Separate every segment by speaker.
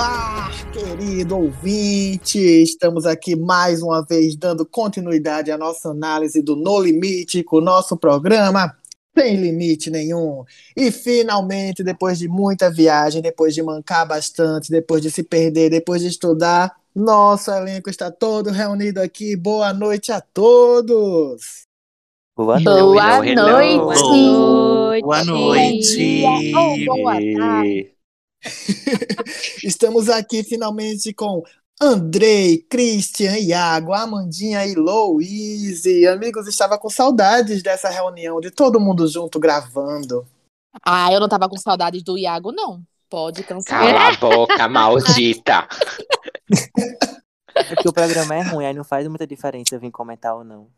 Speaker 1: Olá, querido ouvinte! Estamos aqui mais uma vez dando continuidade à nossa análise do No Limite com o nosso programa Sem Limite Nenhum. E finalmente, depois de muita viagem, depois de mancar bastante, depois de se perder, depois de estudar, nosso elenco está todo reunido aqui. Boa noite a todos!
Speaker 2: Boa
Speaker 3: Hello,
Speaker 2: noite.
Speaker 3: hello, hello.
Speaker 4: noite.
Speaker 3: Boa noite.
Speaker 4: Ou boa tarde.
Speaker 1: Estamos aqui finalmente com Andrei, Christian, Iago, Amandinha e Louise. Amigos, estava com saudades dessa reunião, de todo mundo junto gravando.
Speaker 4: Ah, eu não tava com saudades do Iago, não. Pode cancelar.
Speaker 2: Cala a boca, maldita.
Speaker 3: É que o programa é ruim, aí não faz muita diferença eu vir comentar ou não.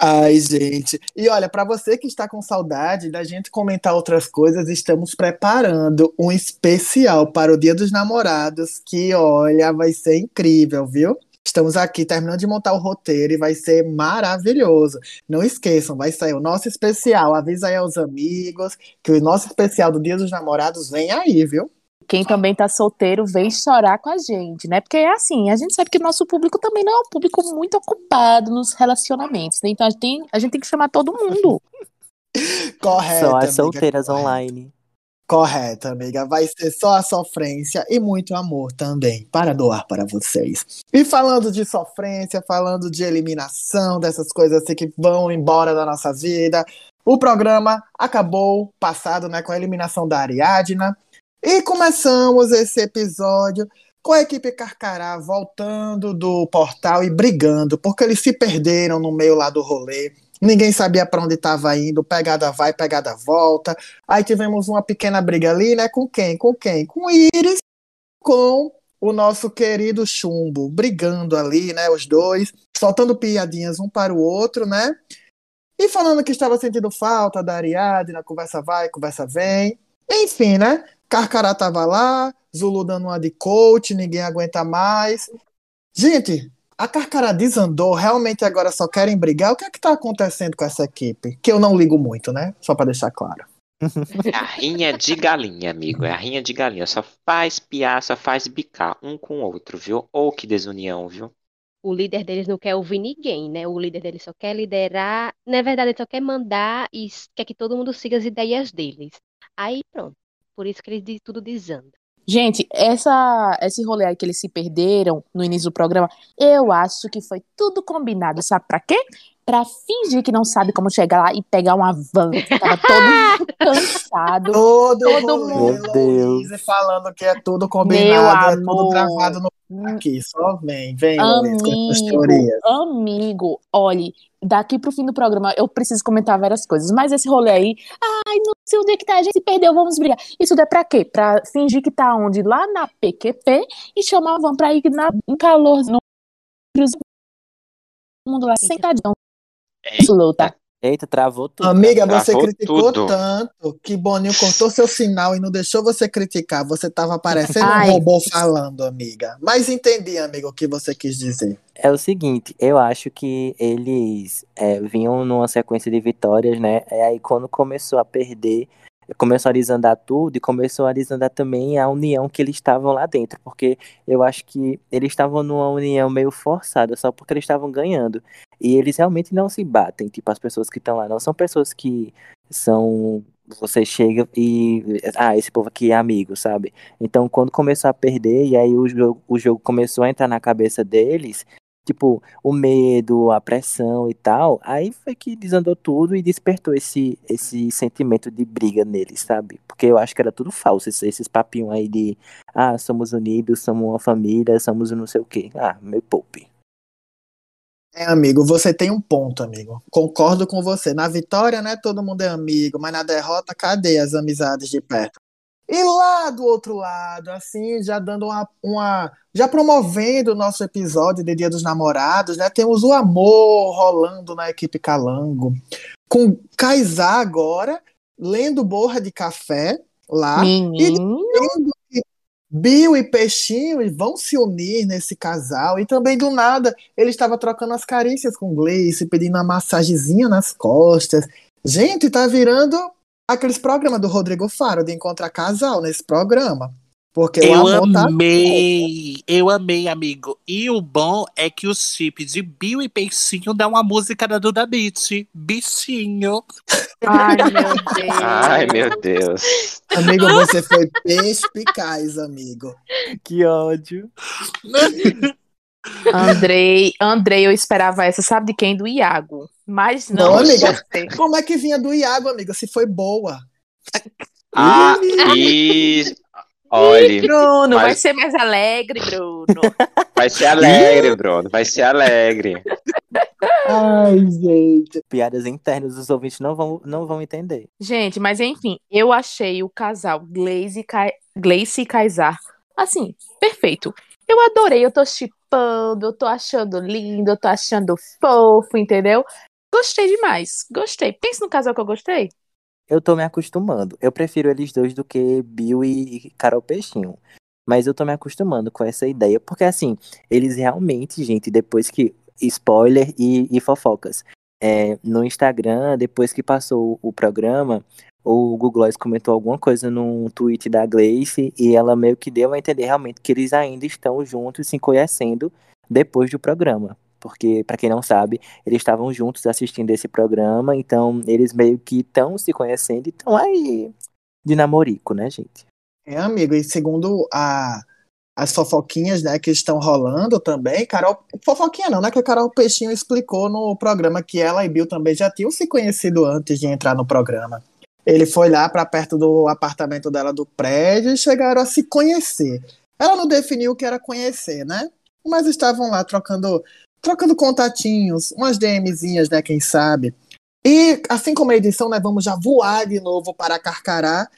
Speaker 1: Ai, gente. E olha, para você que está com saudade da gente comentar outras coisas, estamos preparando um especial para o Dia dos Namorados, que olha, vai ser incrível, viu? Estamos aqui terminando de montar o roteiro e vai ser maravilhoso. Não esqueçam, vai sair o nosso especial. Avisa aí aos amigos que o nosso especial do Dia dos Namorados vem aí, viu?
Speaker 4: Quem também tá solteiro vem chorar com a gente, né? Porque é assim, a gente sabe que o nosso público também não é um público muito ocupado nos relacionamentos, né? Então a gente tem, a gente tem que chamar todo mundo.
Speaker 1: Correto.
Speaker 3: Só as
Speaker 1: amiga,
Speaker 3: solteiras online.
Speaker 1: Correto, amiga. Vai ser só a sofrência e muito amor também para doar para vocês. E falando de sofrência, falando de eliminação, dessas coisas assim que vão embora da nossa vida, o programa acabou passado né, com a eliminação da Ariadna. E começamos esse episódio com a equipe Carcará voltando do portal e brigando, porque eles se perderam no meio lá do rolê. Ninguém sabia para onde estava indo, pegada vai, pegada volta. Aí tivemos uma pequena briga ali, né? Com quem? Com quem? Com Iris, com o nosso querido Chumbo, brigando ali, né? Os dois, soltando piadinhas um para o outro, né? E falando que estava sentindo falta da Ariadne, conversa vai, conversa vem. Enfim, né? Carcará tava lá, Zulu dando uma de coach, ninguém aguenta mais. Gente, a Carcará desandou, realmente agora só querem brigar. O que é que tá acontecendo com essa equipe? Que eu não ligo muito, né? Só para deixar claro.
Speaker 2: É a rinha de galinha, amigo. É a rinha de galinha. Só faz piar, só faz bicar um com o outro, viu? Ou que desunião, viu?
Speaker 5: o líder deles não quer ouvir ninguém, né? O líder deles só quer liderar, na verdade, ele só quer mandar e quer que todo mundo siga as ideias deles. Aí pronto. Por isso que eles de- tudo desanda.
Speaker 4: Gente, essa, esse rolê aí que eles se perderam no início do programa, eu acho que foi tudo combinado, sabe pra quê? Pra fingir que não sabe como chegar lá e pegar uma van. Tava todo mundo cansado.
Speaker 1: Todo,
Speaker 4: Todo
Speaker 3: mundo.
Speaker 1: Louise, falando que é tudo combinado, é tudo
Speaker 4: amor.
Speaker 1: gravado no aqui. Só vem, vem,
Speaker 4: Amigo, amigo, olhe, daqui pro fim do programa eu preciso comentar várias coisas, mas esse rolê aí, ai, não sei onde é que tá, a gente se perdeu, vamos brigar. Isso é pra quê? Pra fingir que tá onde? Lá na PQP e chamar a van pra ir na, em calor, no mundo lá sentadão. Luta.
Speaker 3: Eita, travou tudo.
Speaker 1: Amiga,
Speaker 3: cara.
Speaker 1: você
Speaker 2: Travou
Speaker 1: criticou
Speaker 2: tudo.
Speaker 1: tanto que Boninho cortou seu sinal e não deixou você criticar. Você tava parecendo
Speaker 4: Ai.
Speaker 1: um robô falando, amiga. Mas entendi, amigo, o que você quis dizer.
Speaker 3: É o seguinte, eu acho que eles é, vinham numa sequência de vitórias, né? E aí quando começou a perder, começou a desandar tudo e começou a desandar também a união que eles estavam lá dentro, porque eu acho que eles estavam numa união meio forçada só porque eles estavam ganhando. E eles realmente não se batem, tipo, as pessoas que estão lá não são pessoas que são você chega e ah, esse povo aqui é amigo, sabe? Então, quando começou a perder e aí o jogo, o jogo começou a entrar na cabeça deles, tipo, o medo, a pressão e tal, aí foi que desandou tudo e despertou esse, esse sentimento de briga neles, sabe? Porque eu acho que era tudo falso, esses, esses papinhos aí de, ah, somos unidos, somos uma família, somos não sei o quê. Ah, meu poupe.
Speaker 1: É, amigo, você tem um ponto, amigo. Concordo com você. Na vitória, né, todo mundo é amigo, mas na derrota, cadê as amizades de perto? E lá do outro lado, assim, já dando uma, uma já promovendo o nosso episódio de Dia dos Namorados, né? Temos o amor rolando na equipe Calango. Com Kaysá agora, lendo borra de café lá.
Speaker 4: Menino.
Speaker 1: Que Bill e Peixinho vão se unir nesse casal. E também, do nada, ele estava trocando as carícias com Gleice, pedindo uma massagenzinha nas costas. Gente, tá virando aqueles programas do Rodrigo Faro de encontrar casal nesse programa. Porque o
Speaker 6: Eu
Speaker 1: tá.
Speaker 6: amei, eu amei, amigo. E o bom é que o chip de Bill e Peixinho dá uma música da Duda Beat. Bichinho.
Speaker 4: Ai, meu Deus.
Speaker 2: Ai, meu Deus.
Speaker 1: Amigo, você foi perspicaz, amigo.
Speaker 3: Que ódio.
Speaker 4: Andrei, Andrei, eu esperava essa, sabe de quem? Do Iago. Mas não.
Speaker 1: Não, amiga. Como é que vinha do Iago, amiga? Se foi boa.
Speaker 2: Ah, e. Olha,
Speaker 4: Bruno, vai ser mais alegre, Bruno.
Speaker 2: vai ser alegre, Bruno. Vai ser alegre.
Speaker 1: Ai, gente.
Speaker 3: Piadas internas, os ouvintes não vão, não vão entender.
Speaker 4: Gente, mas enfim, eu achei o casal Glaze e, e Kaysar, assim, perfeito. Eu adorei, eu tô chipando, eu tô achando lindo, eu tô achando fofo, entendeu? Gostei demais, gostei. Pensa no casal que eu gostei.
Speaker 3: Eu tô me acostumando. Eu prefiro eles dois do que Bill e Carol Peixinho. Mas eu tô me acostumando com essa ideia. Porque, assim, eles realmente, gente, depois que. Spoiler e, e fofocas. É, no Instagram, depois que passou o programa, o Google Gloss comentou alguma coisa num tweet da Gleice e ela meio que deu a entender realmente que eles ainda estão juntos se conhecendo depois do programa. Porque, pra quem não sabe, eles estavam juntos assistindo esse programa, então eles meio que estão se conhecendo e estão aí de namorico, né, gente?
Speaker 1: É, amigo, e segundo a, as fofoquinhas, né, que estão rolando também, Carol. Fofoquinha não, né? Que a Carol Peixinho explicou no programa que ela e Bill também já tinham se conhecido antes de entrar no programa. Ele foi lá para perto do apartamento dela do prédio e chegaram a se conhecer. Ela não definiu o que era conhecer, né? Mas estavam lá trocando, trocando contatinhos, umas DMzinhas, né? Quem sabe. E assim como a edição, né? Vamos já voar de novo para Carcará.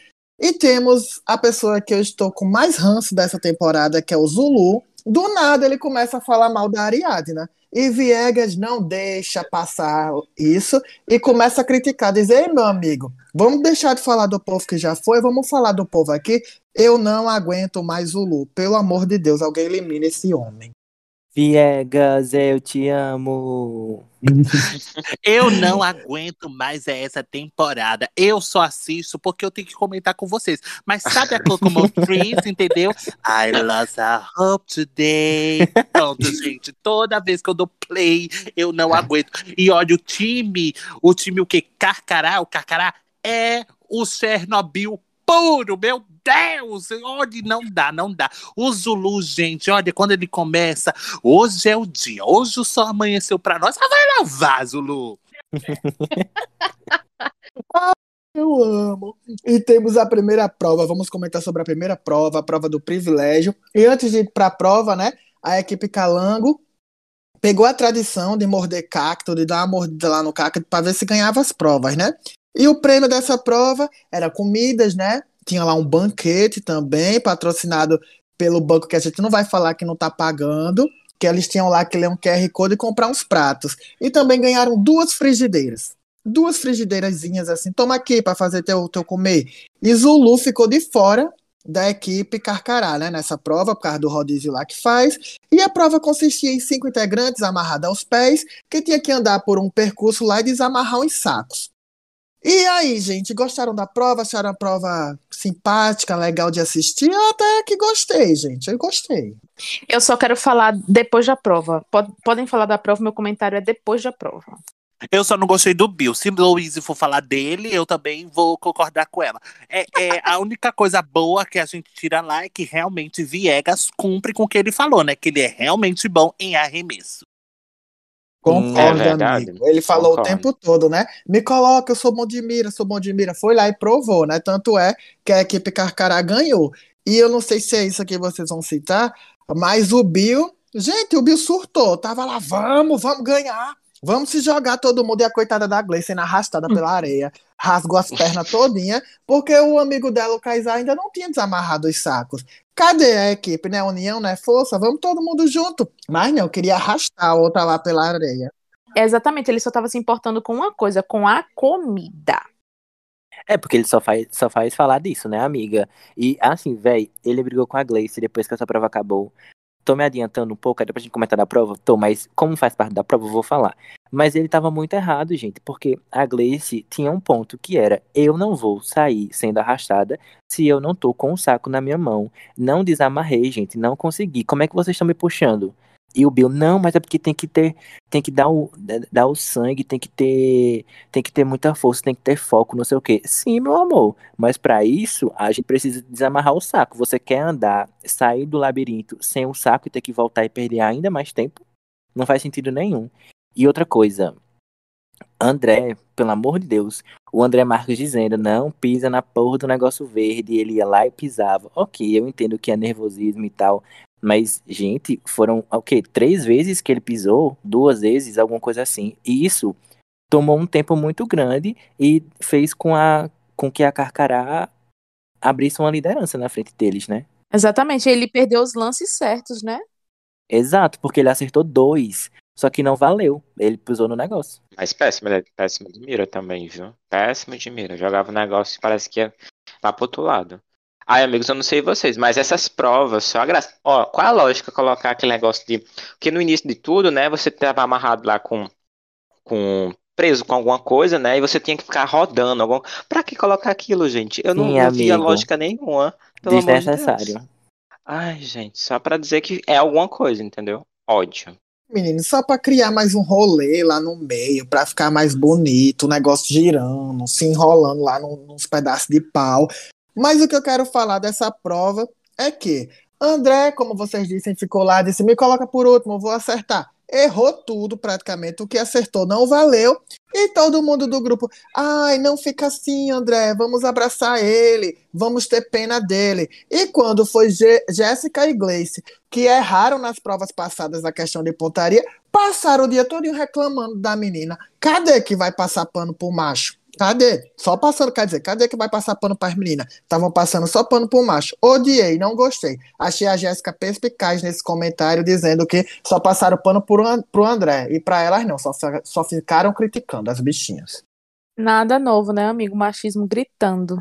Speaker 1: E temos a pessoa que eu estou com mais ranço dessa temporada, que é o Zulu. Do nada ele começa a falar mal da Ariadna. E Viegas não deixa passar isso e começa a criticar, dizer, Ei, meu amigo, vamos deixar de falar do povo que já foi, vamos falar do povo aqui. Eu não aguento mais Zulu. Pelo amor de Deus, alguém elimine esse homem.
Speaker 3: Viegas, eu te amo.
Speaker 6: Eu não aguento mais essa temporada. Eu só assisto porque eu tenho que comentar com vocês. Mas sabe a Locomotriz, entendeu? I lost a hope today. Pronto, gente. Toda vez que eu dou play, eu não aguento. E olha, o time, o time o que? Carcará, o Carcará é o Chernobyl puro, meu Deus! Olha, não dá, não dá. O Zulu, gente, olha, quando ele começa, hoje é o dia, hoje o sol amanheceu pra nós. Ah, vai lavar, Zulu!
Speaker 1: Eu amo. E temos a primeira prova. Vamos comentar sobre a primeira prova, a prova do privilégio. E antes de ir para a prova, né, a equipe Calango pegou a tradição de morder cacto, de dar uma mordida lá no cacto para ver se ganhava as provas, né? E o prêmio dessa prova era comidas, né? Tinha lá um banquete também, patrocinado pelo banco que a gente não vai falar que não tá pagando, que eles tinham lá que ler um QR Code e comprar uns pratos. E também ganharam duas frigideiras. Duas frigideirazinhas assim, toma aqui para fazer teu, teu comer. E Zulu ficou de fora da equipe Carcará, né, nessa prova, por causa do rodízio lá que faz. E a prova consistia em cinco integrantes amarrados aos pés, que tinha que andar por um percurso lá e desamarrar uns sacos. E aí, gente, gostaram da prova? Acharam a prova simpática, legal de assistir? Eu até que gostei, gente. Eu gostei.
Speaker 4: Eu só quero falar depois da prova. Pod- podem falar da prova, meu comentário é depois da prova.
Speaker 6: Eu só não gostei do Bill. Se Louise for falar dele, eu também vou concordar com ela. É, é, a única coisa boa que a gente tira lá é que realmente Viegas cumpre com o que ele falou, né? Que ele é realmente bom em arremesso.
Speaker 1: Concordo,
Speaker 2: É verdade,
Speaker 1: amigo. Ele falou
Speaker 2: concordo.
Speaker 1: o tempo todo, né? Me coloca, eu sou bom de mira, sou bom de mira. Foi lá e provou, né? Tanto é que a equipe Carcará ganhou. E eu não sei se é isso que vocês vão citar, mas o Bill, gente, o Bill surtou. Tava lá, vamos, vamos ganhar. Vamos se jogar todo mundo e a coitada da Gleice sendo arrastada pela areia. Rasgou as pernas todinha, porque o amigo dela, o Kaysar, ainda não tinha desamarrado os sacos. Cadê a equipe, né? União, né? Força, vamos todo mundo junto. Mas não, queria arrastar a outra lá pela areia.
Speaker 4: Exatamente, ele só tava se importando com uma coisa, com a comida.
Speaker 3: É, porque ele só faz, só faz falar disso, né, amiga? E assim, véi, ele brigou com a Gleice depois que essa prova acabou. Tô me adiantando um pouco, era pra gente comentar da prova? Tô, mas como faz parte da prova, eu vou falar. Mas ele tava muito errado, gente, porque a Gleice tinha um ponto que era: eu não vou sair sendo arrastada se eu não tô com o saco na minha mão. Não desamarrei, gente, não consegui. Como é que vocês estão me puxando? E o Bill, não, mas é porque tem que ter, tem que dar o, dar o sangue, tem que ter, tem que ter muita força, tem que ter foco, não sei o quê. Sim, meu amor, mas para isso a gente precisa desamarrar o saco. Você quer andar, sair do labirinto sem o saco e ter que voltar e perder ainda mais tempo? Não faz sentido nenhum. E outra coisa, André, pelo amor de Deus, o André Marques dizendo, não pisa na porra do negócio verde, ele ia lá e pisava. Ok, eu entendo que é nervosismo e tal, mas, gente, foram o quê? Três vezes que ele pisou? Duas vezes, alguma coisa assim. E isso tomou um tempo muito grande e fez com, a, com que a Carcará abrisse uma liderança na frente deles, né?
Speaker 4: Exatamente, ele perdeu os lances certos, né?
Speaker 3: Exato, porque ele acertou dois. Só que não valeu. Ele pisou no negócio.
Speaker 2: Mas péssimo, ele é péssimo de mira também, viu? Péssimo de mira. Jogava o negócio e parece que ia lá pro outro lado. Ai, amigos, eu não sei vocês, mas essas provas, só a graça. Ó, qual a lógica colocar aquele negócio de. Porque no início de tudo, né, você tava amarrado lá com. com preso com alguma coisa, né? E você tinha que ficar rodando. Algum... Pra que colocar aquilo, gente? Eu não,
Speaker 3: Sim,
Speaker 2: não via lógica nenhuma. Pelo amor de Deus.
Speaker 3: Desnecessário.
Speaker 2: Ai, gente, só pra dizer que é alguma coisa, entendeu? Ódio.
Speaker 1: Menino, só pra criar mais um rolê lá no meio, pra ficar mais bonito, o negócio girando, se enrolando lá num- nos pedaços de pau. Mas o que eu quero falar dessa prova é que André, como vocês dissem, ficou lá, disse: me coloca por último, eu vou acertar. Errou tudo praticamente, o que acertou não valeu. E todo mundo do grupo, ai, não fica assim, André, vamos abraçar ele, vamos ter pena dele. E quando foi Gé- Jéssica e Gleice, que erraram nas provas passadas na questão de pontaria, passaram o dia todo reclamando da menina. Cadê que vai passar pano pro macho? Cadê? Só passando, quer dizer, cadê que vai passar pano para as meninas? Estavam passando só pano pro macho. Odiei, não gostei. Achei a Jéssica perspicaz nesse comentário dizendo que só passaram pano pro, An- pro André. E para elas não, só, só ficaram criticando as bichinhas.
Speaker 4: Nada novo, né, amigo? Machismo gritando.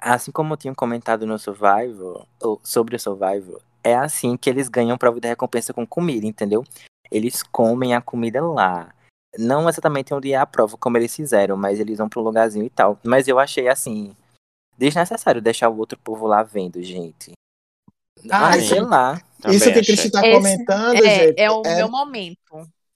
Speaker 3: Assim como eu tinha comentado no Survival, ou sobre o Survival, é assim que eles ganham prova de recompensa com comida, entendeu? Eles comem a comida lá. Não exatamente onde é a prova, como eles fizeram, mas eles vão para um lugarzinho e tal. Mas eu achei assim, desnecessário deixar o outro povo lá vendo, gente.
Speaker 1: Ah,
Speaker 3: Ah,
Speaker 1: isso-
Speaker 3: sei lá.
Speaker 1: Isso que. Cristi está
Speaker 4: Esse-
Speaker 1: comentando,
Speaker 4: É,
Speaker 1: gente,
Speaker 4: é o
Speaker 1: é,
Speaker 4: meu momento.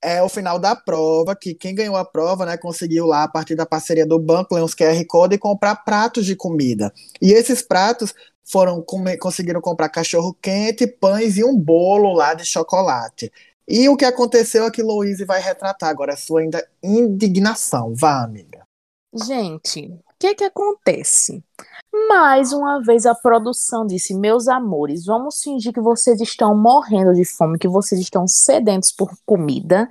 Speaker 1: é o final da prova, que quem ganhou a prova, né, conseguiu lá, a partir da parceria do banco, ler uns QR Code e comprar pratos de comida. E esses pratos foram comer- conseguiram comprar cachorro quente, pães e um bolo lá de chocolate. E o que aconteceu é que Louise vai retratar agora a sua indignação. Vá, amiga.
Speaker 4: Gente, o que que acontece? Mais uma vez a produção disse: Meus amores, vamos fingir que vocês estão morrendo de fome, que vocês estão sedentos por comida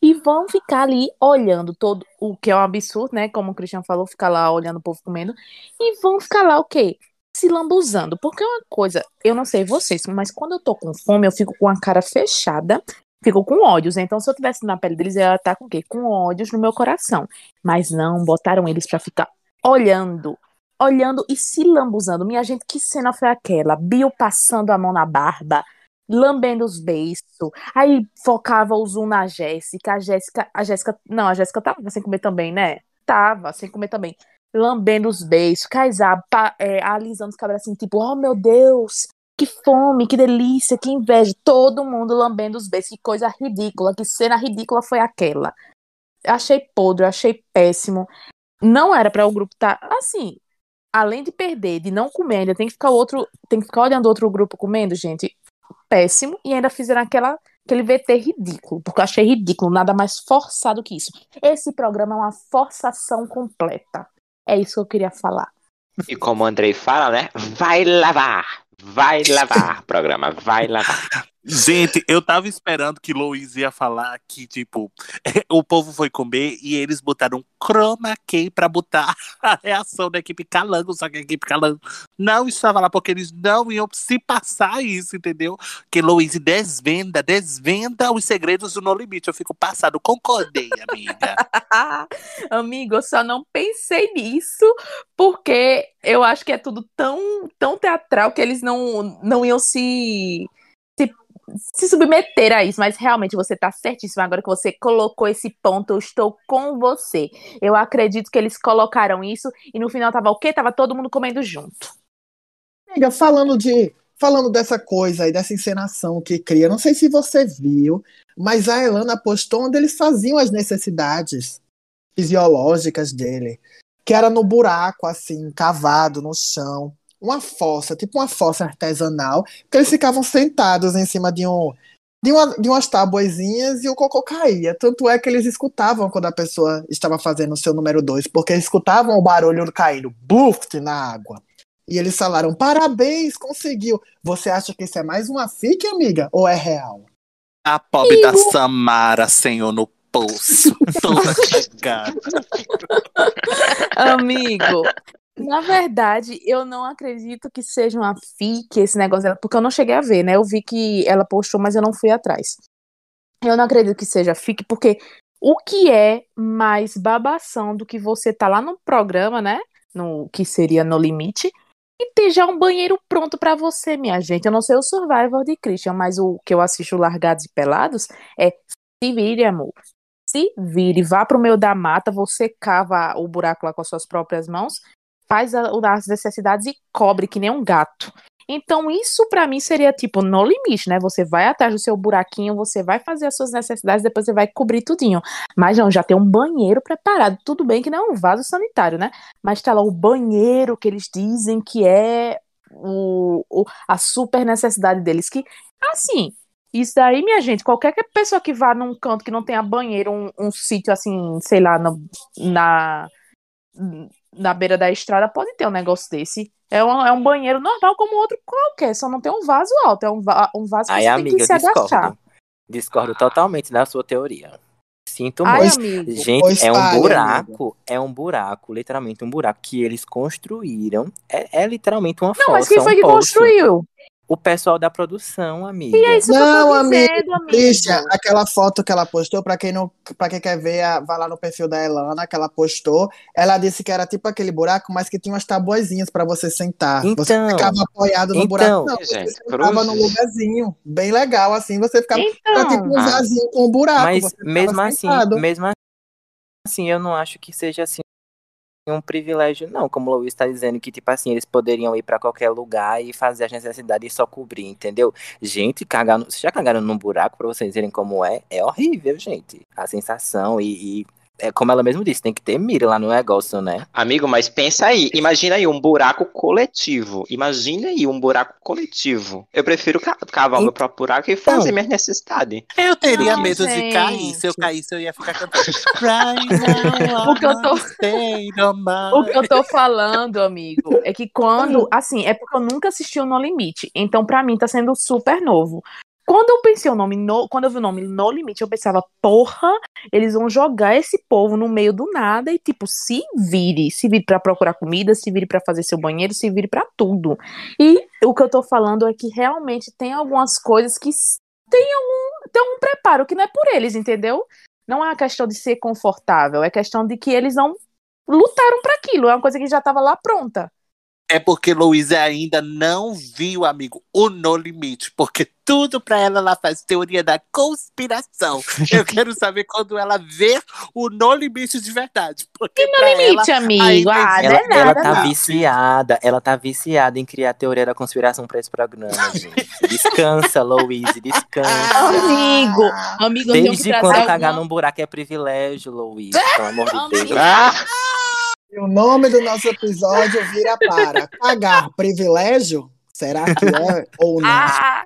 Speaker 4: e vão ficar ali olhando todo o que é um absurdo, né? Como o Christian falou, ficar lá olhando o povo comendo e vão ficar lá o quê? Se lambuzando. Porque é uma coisa, eu não sei vocês, mas quando eu tô com fome, eu fico com a cara fechada, fico com ódios. Então, se eu tivesse na pele deles, eu ia estar com o quê? Com ódios no meu coração. Mas não, botaram eles pra ficar olhando, olhando e se lambuzando. Minha gente, que cena foi aquela? Bill passando a mão na barba, lambendo os beiços. Aí focava o zoom na Jéssica. A Jéssica, a Jéssica, não, a Jéssica tava sem comer também, né? Tava sem comer também. Lambendo os beiços, Kaysar, pa- é, alisando os cabelos assim, tipo, oh meu Deus, que fome, que delícia, que inveja. Todo mundo lambendo os beiços, que coisa ridícula, que cena ridícula foi aquela. Achei podre, achei péssimo. Não era para o grupo estar assim. Além de perder, de não comer, ainda tem que ficar outro, tem que ficar olhando outro grupo comendo, gente. Péssimo. E ainda fizeram aquela, aquele VT ridículo, porque eu achei ridículo, nada mais forçado que isso. Esse programa é uma forçação completa. É isso que eu queria falar.
Speaker 2: E como o Andrei fala, né? Vai lavar! Vai lavar, programa, vai lavar.
Speaker 6: Gente, eu tava esperando que Luiz ia falar que, tipo, o povo foi comer e eles botaram chroma key pra botar a reação da equipe Calango, só que a equipe Calango não estava lá porque eles não iam se passar isso, entendeu? Que Luiz desvenda, desvenda os segredos do No Limite. Eu fico passado, concordei, amiga.
Speaker 4: Amigo, eu só não pensei nisso porque eu acho que é tudo tão, tão teatral que eles não, não iam se, se submeter a isso, mas realmente você tá certíssimo. Agora que você colocou esse ponto, eu estou com você. Eu acredito que eles colocaram isso e no final tava o quê? Tava todo mundo comendo junto.
Speaker 1: Amiga, falando de. Falando dessa coisa aí, dessa encenação que cria, não sei se você viu, mas a Elana postou onde eles faziam as necessidades fisiológicas dele. Que era no buraco, assim, cavado no chão. Uma fossa, tipo uma fossa artesanal, que eles ficavam sentados em cima de um. De, uma, de umas tabuazinhas e o cocô caía. Tanto é que eles escutavam quando a pessoa estava fazendo o seu número dois, porque eles escutavam o barulho caindo, bluft, na água. E eles falaram: parabéns, conseguiu. Você acha que isso é mais uma fique, amiga? Ou é real?
Speaker 6: A pobre da Samara, senhor, no poço. Toda cagada.
Speaker 4: Amigo, na verdade, eu não acredito que seja uma fique esse negócio dela, porque eu não cheguei a ver, né? Eu vi que ela postou, mas eu não fui atrás. Eu não acredito que seja fique, porque o que é mais babação do que você tá lá no programa, né? No que seria no limite, e ter já um banheiro pronto pra você, minha gente. Eu não sei o Survivor de Christian, mas o que eu assisto Largados e Pelados é se vire, amor. Se vire, vá pro meio da mata, você cava o buraco lá com as suas próprias mãos, faz as necessidades e cobre que nem um gato. Então, isso pra mim seria tipo no limite, né? Você vai atrás do seu buraquinho, você vai fazer as suas necessidades, depois você vai cobrir tudinho. Mas não, já tem um banheiro preparado. Tudo bem que não é um vaso sanitário, né? Mas tá lá o banheiro que eles dizem que é o, o- a super necessidade deles. Que, assim, isso daí, minha gente, qualquer que- pessoa que vá num canto que não tenha banheiro, um, um sítio assim, sei lá, no- na, na beira da estrada, pode ter um negócio desse. É um, é um banheiro normal como outro qualquer, só não tem um vaso alto. É um, va- um vaso que
Speaker 3: Aí,
Speaker 4: você tem
Speaker 3: amiga,
Speaker 4: que
Speaker 3: eu
Speaker 4: se agachar.
Speaker 3: discordo. Discordo totalmente da sua teoria. Sinto
Speaker 4: Ai,
Speaker 3: muito.
Speaker 4: amigo.
Speaker 3: Gente,
Speaker 1: Pois
Speaker 3: é um buraco, é um buraco, literalmente um buraco que eles construíram. É, é literalmente uma
Speaker 4: Não,
Speaker 3: fossa,
Speaker 4: mas quem foi
Speaker 3: um
Speaker 4: que
Speaker 3: poço.
Speaker 4: construiu?
Speaker 3: O pessoal da produção, amiga.
Speaker 4: E é isso que eu
Speaker 1: Não,
Speaker 4: tô
Speaker 1: amigo,
Speaker 4: dizendo, amigo.
Speaker 1: Christian, aquela foto que ela postou, pra quem não, para quem quer ver, a- vai lá no perfil da Elana, que ela postou. Ela disse que era tipo aquele buraco, mas que tinha umas tabuazinhas pra você sentar. você
Speaker 3: Então,
Speaker 1: ficava apoiado no
Speaker 3: então.
Speaker 1: buraco, não, você
Speaker 2: Gente,
Speaker 1: sentava num
Speaker 2: cruzes.
Speaker 1: lugarzinho, bem legal assim, você ficava era tipo
Speaker 4: Então,
Speaker 1: um
Speaker 2: Ah.
Speaker 1: vasinho com um buraco,
Speaker 3: Mas
Speaker 1: você ficava
Speaker 3: mesmo assim,
Speaker 1: sentado.
Speaker 3: mesmo assim, eu não acho que seja assim um privilégio, não. Como o Luiz está dizendo, que tipo assim, eles poderiam ir pra qualquer lugar e fazer as necessidades e só cobrir, entendeu? Gente, cagar no... vocês já cagaram num buraco pra vocês verem como é? É horrível, gente. A sensação e, e é como ela mesmo disse, tem que ter mira lá no negócio, né?
Speaker 2: Amigo, mas pensa aí, imagina aí um buraco coletivo. Imagina aí um buraco coletivo. Eu prefiro ca- cavar o meu próprio buraco e fazer
Speaker 3: Então.
Speaker 2: minhas necessidades.
Speaker 6: Eu teria
Speaker 4: Não,
Speaker 6: medo de cair. Se eu
Speaker 4: gente.
Speaker 6: caísse, eu ia ficar cantando.
Speaker 4: O que eu tô- O que eu tô falando, amigo, é que quando. Assim, é porque eu nunca assisti o No Limite. Então, pra mim, tá sendo super novo. Quando eu pensei o nome no, quando eu vi o nome No Limite, eu pensava, porra, eles vão jogar esse povo no meio do nada e, tipo, se vire. Se vire pra procurar comida, se vire pra fazer seu banheiro, se vire pra tudo. E o que eu tô falando é que realmente tem algumas coisas que tem algum, tem um preparo, que não é por eles, entendeu? Não é uma questão de ser confortável, é questão de que eles não lutaram pra aquilo. É uma coisa que já tava lá pronta.
Speaker 6: É porque Luísa ainda não viu, amigo, o No Limite. Porque tudo pra ela ela faz teoria da conspiração. Eu quero saber quando ela ver o No Limite de verdade. Porque pra ela,
Speaker 4: Limite, amigo.
Speaker 6: ainda
Speaker 4: Ah, não
Speaker 3: Ela,
Speaker 4: é
Speaker 3: ela
Speaker 4: nada,
Speaker 3: tá
Speaker 4: não.
Speaker 3: viciada, ela tá viciada em criar teoria da conspiração pra esse programa, gente. Descansa, Louise, descansa.
Speaker 4: Amigo, amigo, que
Speaker 3: Desde quando
Speaker 4: alguma-
Speaker 3: cagar num buraco é privilégio, Louise, pelo amor de Deus.
Speaker 4: Amigo.
Speaker 2: Ah!
Speaker 1: O nome do nosso episódio vira para cagar privilégio? Será que é ou não?
Speaker 4: Ah,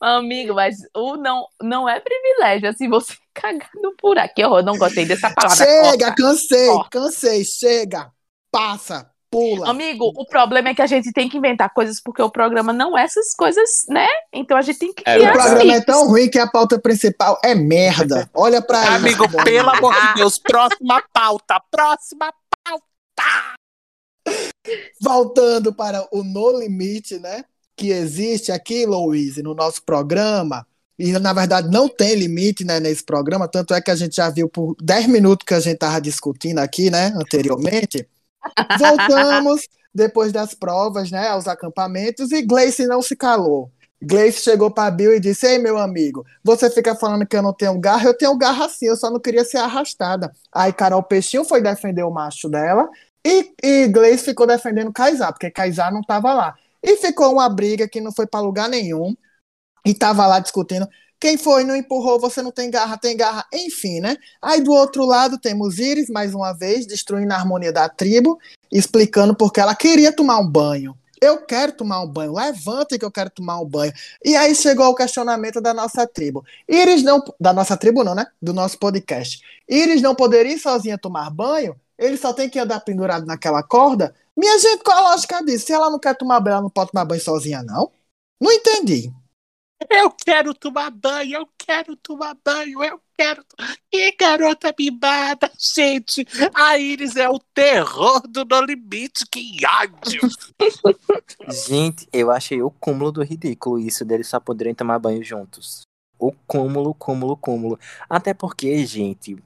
Speaker 4: amigo, mas o não, não é privilégio, assim, você cagar no buraco. Que horror, não gostei dessa palavra.
Speaker 1: chega,
Speaker 4: corta.
Speaker 1: cansei,
Speaker 4: Corta.
Speaker 1: cansei, chega, passa, pula.
Speaker 4: Amigo, o problema é que a gente tem que inventar coisas porque o programa não é essas coisas, né? Então a gente tem que
Speaker 2: É
Speaker 1: O
Speaker 4: criar
Speaker 1: programa é
Speaker 4: mitos.
Speaker 1: tão ruim que a pauta principal é merda. Olha pra isso.
Speaker 6: Amigo,
Speaker 1: Boninho.
Speaker 6: pelo amor de Deus, próxima pauta, próxima
Speaker 1: Voltando para o No Limite, né? Que existe aqui, Louise, no nosso programa. E na verdade não tem limite né, nesse programa, tanto é que a gente já viu por 10 minutos que a gente estava discutindo aqui, né, anteriormente. Voltamos depois das provas, né, aos acampamentos, e Gleice não se calou. Gleice chegou pra Bill e disse: Ei, meu amigo, você fica falando que eu não tenho garra, eu tenho garra sim, eu só não queria ser arrastada. Aí Carol Peixinho foi defender o macho dela e, e Gleice ficou defendendo Kaysar, porque Kaysar não tava lá. E ficou uma briga que não foi pra lugar nenhum. E tava lá discutindo. Quem foi, não empurrou, você não tem garra, tem garra, enfim, né? Aí do outro lado temos Iris, mais uma vez, destruindo a harmonia da tribo, explicando porque ela queria tomar um banho. Eu quero tomar um banho, levanta que eu quero tomar um banho. E aí chegou o questionamento da nossa tribo. Iris não. Da nossa tribo, não, né? Do nosso podcast. Iris não poderia ir sozinha tomar banho? Ele só tem que andar pendurado naquela corda? Minha gente, qual a lógica disso? Se ela não quer tomar banho, ela não pode tomar banho sozinha, não? Não entendi.
Speaker 6: Eu quero tomar banho, eu quero tomar banho, eu quero. Que garota mimada, gente! A Iris é o terror do No Limite, que ódio!
Speaker 3: Gente, eu achei o cúmulo do ridículo isso deles só poderem tomar banho juntos. O cúmulo, cúmulo, cúmulo. Até porque, gente,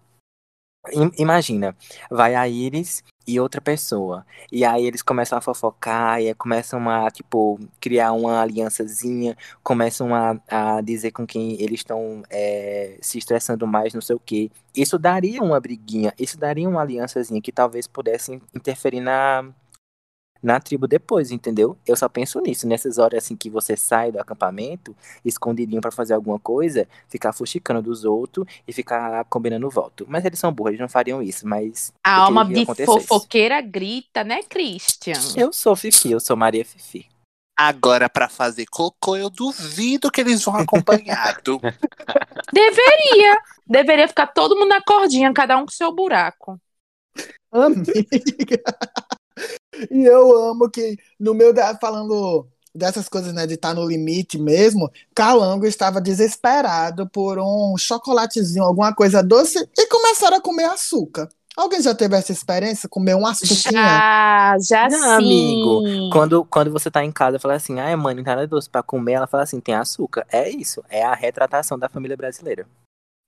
Speaker 3: imagina, vai a Iris e outra pessoa. E aí eles começam a fofocar, e começam a, tipo, criar uma aliançazinha, começam a, a dizer com quem eles estão é, se estressando mais, não sei o quê. Isso daria uma briguinha, isso daria uma aliançazinha que talvez pudesse interferir na, na tribo depois, entendeu? Eu só penso nisso, nessas horas assim que você sai do acampamento, escondidinho pra fazer alguma coisa, ficar fuxicando dos outros e ficar combinando o voto. Mas eles são burros, eles não fariam isso, mas
Speaker 4: A alma de fofoqueira grita, né, Christian?
Speaker 3: Eu sou Fifi, eu sou Maria Fifi.
Speaker 6: Agora, pra fazer cocô, eu duvido que eles vão acompanhado.
Speaker 4: Deveria. Deveria ficar todo mundo na cordinha, cada um com seu buraco.
Speaker 1: Amiga. E eu amo que, no meio da. Falando dessas coisas, né, de estar no limite mesmo, Calango estava desesperado por um chocolatezinho, alguma coisa doce, e começaram a comer açúcar. Alguém já teve essa experiência? Comer um açuquinha?
Speaker 4: Já, já
Speaker 3: Não,
Speaker 4: sim.
Speaker 3: amigo. Quando, quando você tá em casa, fala assim, ai, mãe, não tem nada doce pra comer, ela fala assim, tem açúcar. É isso, é a retratação da família brasileira.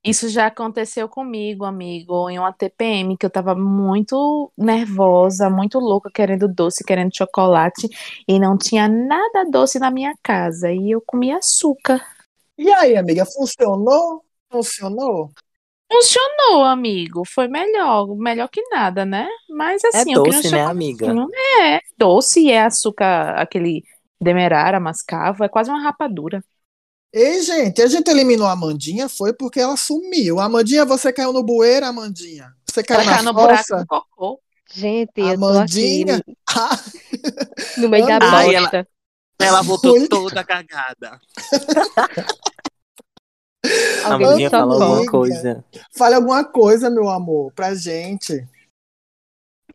Speaker 4: Isso já aconteceu comigo, amigo, em uma TPM, que eu tava muito nervosa, muito louca, querendo doce, querendo chocolate, e não tinha nada doce na minha casa, e eu comia açúcar.
Speaker 1: E aí, amiga, funcionou? Funcionou?
Speaker 4: Funcionou, amigo, foi melhor, melhor que nada, né? Mas assim,
Speaker 3: é
Speaker 4: eu queria um
Speaker 3: doce, né, amiga?
Speaker 4: chocolatinho. É, doce e é açúcar, aquele demerara, mascavo, é quase uma rapadura.
Speaker 1: Ei, gente, a gente eliminou a Amandinha foi porque ela sumiu. Amandinha, você caiu no bueiro, Amandinha? Você caiu
Speaker 4: Ela
Speaker 1: na
Speaker 4: caiu no buraco do cocô.
Speaker 5: Gente, eu tô
Speaker 1: Amandinha? Ah,
Speaker 5: no meio da
Speaker 1: Ai,
Speaker 6: ela-
Speaker 5: bosta.
Speaker 6: Ela voltou
Speaker 1: Foi.
Speaker 6: toda cagada.
Speaker 3: A
Speaker 5: Alguém
Speaker 3: Mandinha
Speaker 5: me
Speaker 3: falou
Speaker 5: socorre.
Speaker 3: alguma coisa.
Speaker 1: fale alguma coisa, meu amor, pra gente.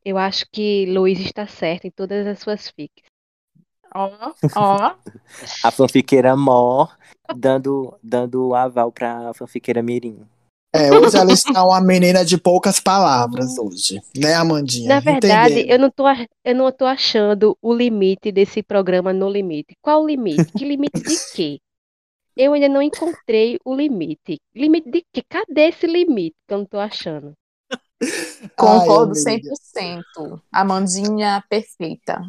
Speaker 5: Eu acho que Luiz está certo em todas as suas fics.
Speaker 4: Ó, ó.
Speaker 3: A fanfiqueira Mor dando, dando aval pra fanfiqueira Mirim.
Speaker 1: É, hoje ela está uma menina de poucas palavras hoje, né, Amandinha?
Speaker 5: Na verdade, eu não tô, eu não tô achando o limite desse programa no limite. Qual o limite? Que limite de quê? Eu ainda não encontrei o limite. Limite de quê? Cadê esse limite que eu não tô achando?
Speaker 4: Concordo
Speaker 1: Ai, amiga.
Speaker 4: 100%. Amandinha perfeita.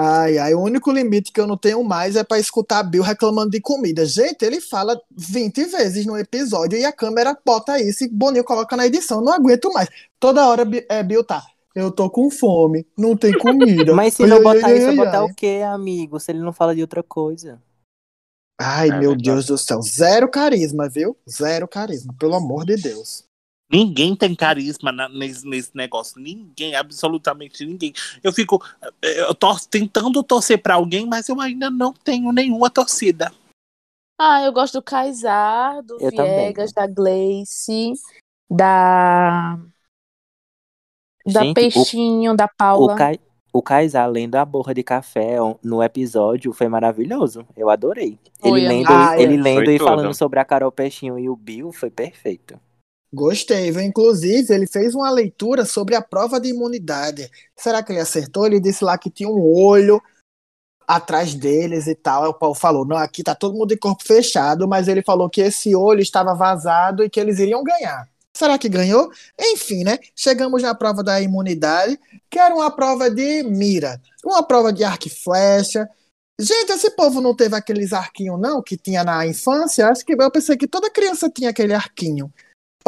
Speaker 1: Ai, ai, o único limite que eu não tenho mais é pra escutar Bill reclamando de comida. Gente, ele fala 20 vezes no episódio e a câmera bota isso e Boninho coloca na edição. Não aguento mais. Toda hora é, Bill tá. Eu tô com fome, não tem comida.
Speaker 3: Mas se não botar isso, botar o quê, amigo? Se ele não fala de outra coisa.
Speaker 1: Ai,
Speaker 2: É
Speaker 1: meu
Speaker 2: verdade.
Speaker 1: Deus do céu. Zero carisma, viu? Zero carisma, pelo amor de Deus.
Speaker 6: Ninguém tem carisma na- nesse, nesse negócio. Ninguém, absolutamente ninguém. Eu fico eh, eu tor tentando torcer pra alguém, mas eu ainda não tenho nenhuma torcida.
Speaker 4: Ah, eu gosto do Kaysar, do
Speaker 3: Eu também.
Speaker 4: Viegas, da Gleice, da. Da
Speaker 3: Gente, o-
Speaker 4: Peixinho, da
Speaker 3: O,
Speaker 4: Paula.
Speaker 3: Kai, o Kaysar lendo a borra de café no episódio foi maravilhoso. Eu adorei.
Speaker 4: Foi,
Speaker 3: ele lendo,
Speaker 1: amiga.
Speaker 3: ele
Speaker 1: Ai,
Speaker 3: lendo
Speaker 2: foi
Speaker 3: e falando
Speaker 2: tudo.
Speaker 3: sobre a Carol Peixinho e o Bill foi perfeito.
Speaker 1: Gostei, viu? Inclusive, ele fez uma leitura sobre a prova de imunidade. Será que ele acertou? Ele disse lá que tinha um olho atrás deles e tal. Aí o Paulo falou: não, aqui tá todo mundo de corpo fechado, mas ele falou que esse olho estava vazado e que eles iriam ganhar. Será que ganhou? Enfim, né? Chegamos na prova da imunidade, que era uma prova de mira, uma prova de arco e flecha. Gente, esse povo não teve aqueles arquinhos, não, que tinha na infância? Acho que eu pensei que toda criança tinha aquele arquinho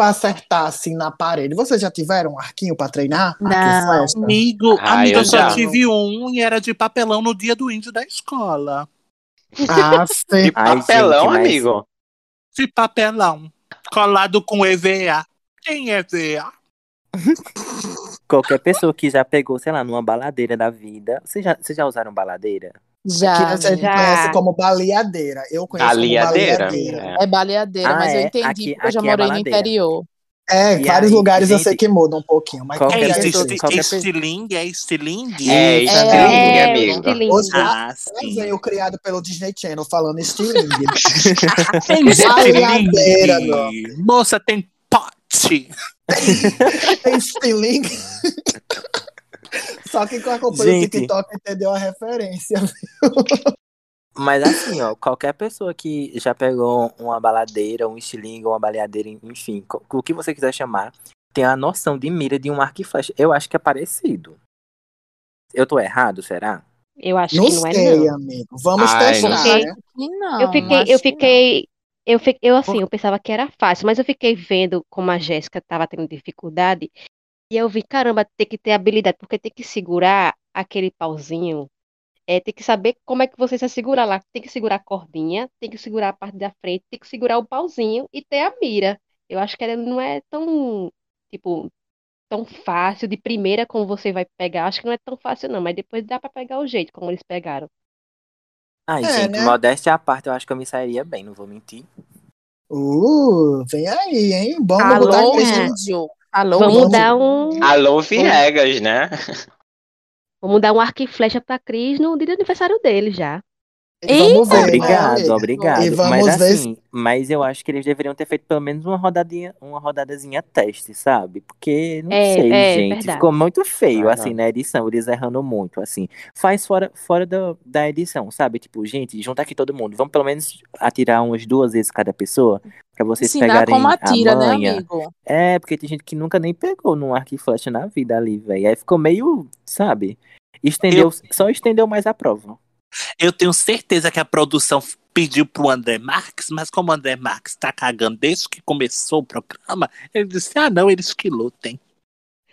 Speaker 1: pra acertar assim na parede. Vocês já tiveram um arquinho pra treinar?
Speaker 4: Não.
Speaker 6: Amigo,
Speaker 2: Ah,
Speaker 6: amiga,
Speaker 2: eu já.
Speaker 6: tive um e era de papelão no dia do índio da escola.
Speaker 1: Ah, sim.
Speaker 2: De
Speaker 3: Ai,
Speaker 2: papelão,
Speaker 3: gente, mas-
Speaker 2: amigo.
Speaker 6: De papelão. Colado com EVA. Tem EVA?
Speaker 3: Qualquer pessoa que já pegou, sei lá, numa baladeira da vida. Vocês já, vocês já usaram baladeira?
Speaker 1: Que
Speaker 4: Já.
Speaker 1: a gente
Speaker 5: já.
Speaker 1: conhece como baleadeira. Eu conheço
Speaker 2: Baleadeira?
Speaker 1: como baleadeira.
Speaker 2: É.
Speaker 4: É baleadeira,
Speaker 3: Ah,
Speaker 4: mas eu
Speaker 3: é?
Speaker 4: entendi
Speaker 3: Aqui-
Speaker 4: porque eu já
Speaker 3: é
Speaker 4: morei no
Speaker 3: baladeira.
Speaker 4: interior.
Speaker 1: É,
Speaker 3: E
Speaker 1: vários
Speaker 3: aí,
Speaker 1: lugares eu
Speaker 3: gente,
Speaker 1: sei que muda um pouquinho, mas
Speaker 3: qualquer
Speaker 6: É
Speaker 3: pessoa-
Speaker 6: esti-
Speaker 3: qualquer
Speaker 6: estilingue? É estilingue?
Speaker 2: É, estilingue,
Speaker 4: é,
Speaker 2: amigo.
Speaker 5: estilingue.
Speaker 1: Hoje
Speaker 6: Ah,
Speaker 1: eu
Speaker 6: sim.
Speaker 1: venho criado pelo Disney Channel falando estilingue.
Speaker 6: Tem
Speaker 1: Baleadeira,
Speaker 6: estilingue. Moça, tem pote.
Speaker 1: Tem estilingue. Só que quem acompanha o
Speaker 3: Gente.
Speaker 1: TikTok entendeu a referência.
Speaker 3: Mas assim, ó, qualquer pessoa que já pegou uma baladeira, um estilingue, uma baleadeira, enfim, o que você quiser chamar, tem a noção de mira de um arco e flecha. Eu acho que é parecido. Eu tô errado, será?
Speaker 5: Eu acho
Speaker 1: Não
Speaker 5: que não é,
Speaker 1: sei,
Speaker 5: não.
Speaker 1: amigo. Vamos
Speaker 2: Ai,
Speaker 1: testar,
Speaker 2: não
Speaker 1: né?
Speaker 4: Não,
Speaker 5: Eu fiquei, eu
Speaker 4: que
Speaker 5: fiquei, eu fiquei, eu assim, eu pensava que era fácil, mas eu fiquei vendo como a Jéssica estava tendo dificuldade, e eu vi, caramba, tem que ter habilidade, porque tem que segurar aquele pauzinho, é, tem que saber como é que você se segura lá, tem que segurar a cordinha, tem que segurar a parte da frente, tem que segurar o pauzinho e ter a mira. Eu acho que ela não é tão, tipo, tão fácil de primeira como você vai pegar, acho que não é tão fácil não, mas depois dá pra pegar o jeito como eles pegaram.
Speaker 3: Ai,
Speaker 1: É,
Speaker 3: gente,
Speaker 1: né?
Speaker 3: modéstia à parte, eu acho que eu me sairia bem, não vou mentir.
Speaker 1: Uh, vem aí, hein? Vamos mudar
Speaker 4: Alô,
Speaker 1: aqui.
Speaker 4: Alô,
Speaker 5: Vamos
Speaker 1: vamos-
Speaker 5: dar um
Speaker 2: Alô, Viegas, né?
Speaker 5: Vamos dar um arco e flecha pra Cris no dia do aniversário dele já.
Speaker 1: Vamos ver.
Speaker 3: Obrigado,
Speaker 1: né?
Speaker 3: obrigado.
Speaker 1: Vamos
Speaker 3: mas
Speaker 1: ver
Speaker 3: assim, mas eu acho que eles deveriam ter feito pelo menos uma rodadinha, uma rodadazinha teste, sabe? Porque não
Speaker 5: É,
Speaker 3: sei,
Speaker 5: é,
Speaker 3: gente,
Speaker 5: verdade.
Speaker 3: ficou muito feio
Speaker 2: Ah,
Speaker 3: assim
Speaker 2: não.
Speaker 3: na edição, eles errando muito, assim. Faz fora fora da, da edição, sabe? Tipo, gente, junta aqui todo mundo, vamos pelo menos atirar umas duas vezes cada pessoa, pra vocês
Speaker 4: Ensinar
Speaker 3: pegarem
Speaker 4: como atira,
Speaker 3: a
Speaker 4: né,
Speaker 3: manha.
Speaker 4: amigo?
Speaker 3: É, porque tem gente que nunca nem pegou num arco e flecha na vida ali, velho. Aí ficou meio, sabe? Estendeu, só estendeu mais a prova.
Speaker 6: Eu tenho certeza que a produção pediu pro André Marques, mas como o André Marques tá cagando desde que começou o programa, ele disse: ah, não, eles que lutem.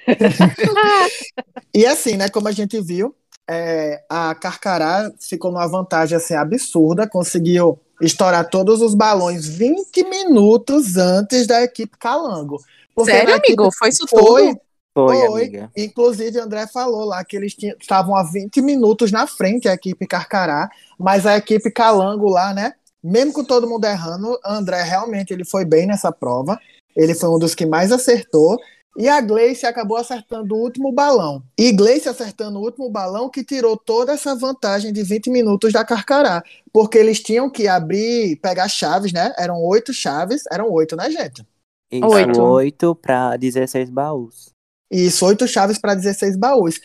Speaker 1: E assim, né, como a gente viu, é, a Carcará ficou numa vantagem assim, absurda, conseguiu estourar todos os balões 20 minutos antes da equipe Calango. Porque
Speaker 4: Sério,
Speaker 1: equipe-
Speaker 4: amigo? Foi isso
Speaker 1: Foi,
Speaker 4: tudo?
Speaker 3: Foi,
Speaker 1: Foi.
Speaker 3: amiga.
Speaker 1: Inclusive, André falou lá que eles tinham- estavam a 20 minutos na frente, a equipe Carcará, mas a equipe Calango lá, né? Mesmo com todo mundo errando, André realmente ele foi bem nessa prova. Ele foi um dos que mais acertou. E a Gleice acabou acertando o último balão. E Gleice acertando o último balão que tirou toda essa vantagem de 20 minutos da Carcará. Porque eles tinham que abrir, pegar chaves, né? Eram oito chaves. Eram oito, né, gente?
Speaker 3: Isso,
Speaker 4: Oito.
Speaker 3: 8 pra 16 baús.
Speaker 1: Isso, oito chaves para 16 baús.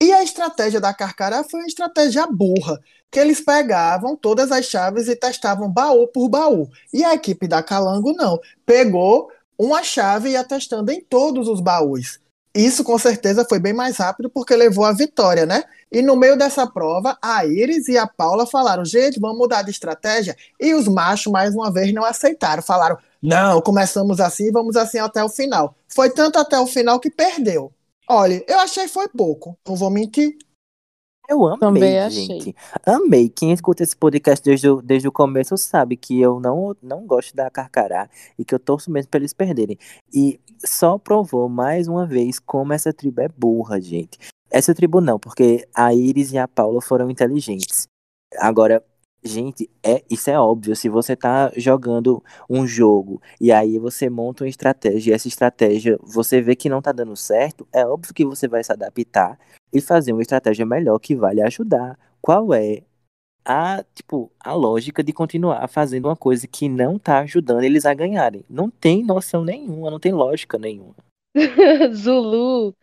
Speaker 1: E a estratégia da Carcará foi uma estratégia burra, que eles pegavam todas as chaves e testavam baú por baú. E a equipe da Calango não. Pegou uma chave e ia testando em todos os baús. Isso com certeza foi bem mais rápido porque levou a vitória, né? E no meio dessa prova, a Iris e a Paula falaram: gente, vamos mudar de estratégia. E os machos, mais uma vez, não aceitaram. Falaram: não, começamos assim, vamos assim até o final. Foi tanto até o final que perdeu. Olha, eu achei que foi pouco, não vou mentir.
Speaker 3: Eu amei,
Speaker 4: Também achei.
Speaker 3: gente. Amei. Quem escuta esse podcast desde o, desde o começo sabe que eu não, não gosto da Carcará e que eu torço mesmo pra eles perderem. E só provou mais uma vez como essa tribo é burra, gente. Essa tribo não, porque a Iris e a Paula foram inteligentes. Agora, gente, é, isso é óbvio. Se você tá jogando um jogo e aí você monta uma estratégia e essa estratégia você vê que não tá dando certo, é óbvio que você vai se adaptar e fazer uma estratégia melhor que vai lhe ajudar. Qual é a, tipo, a lógica de continuar fazendo uma coisa que não tá ajudando eles a ganharem? Não tem noção nenhuma, não tem lógica nenhuma.
Speaker 5: Zulu